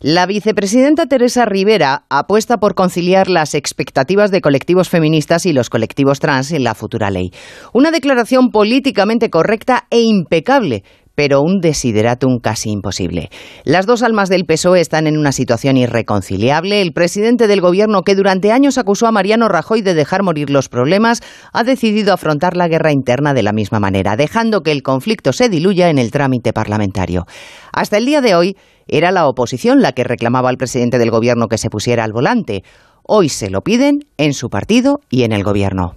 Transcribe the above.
La vicepresidenta Teresa Rivera apuesta por conciliar las expectativas de colectivos feministas y los colectivos trans en la futura ley. Una declaración políticamente correcta e impecable, pero un desideratum casi imposible. Las dos almas del PSOE están en una situación irreconciliable. El presidente del gobierno, que durante años acusó a Mariano Rajoy de dejar morir los problemas, ha decidido afrontar la guerra interna de la misma manera, dejando que el conflicto se diluya en el trámite parlamentario. Hasta el día de hoy, era la oposición la que reclamaba al presidente del gobierno que se pusiera al volante. Hoy se lo piden en su partido y en el gobierno.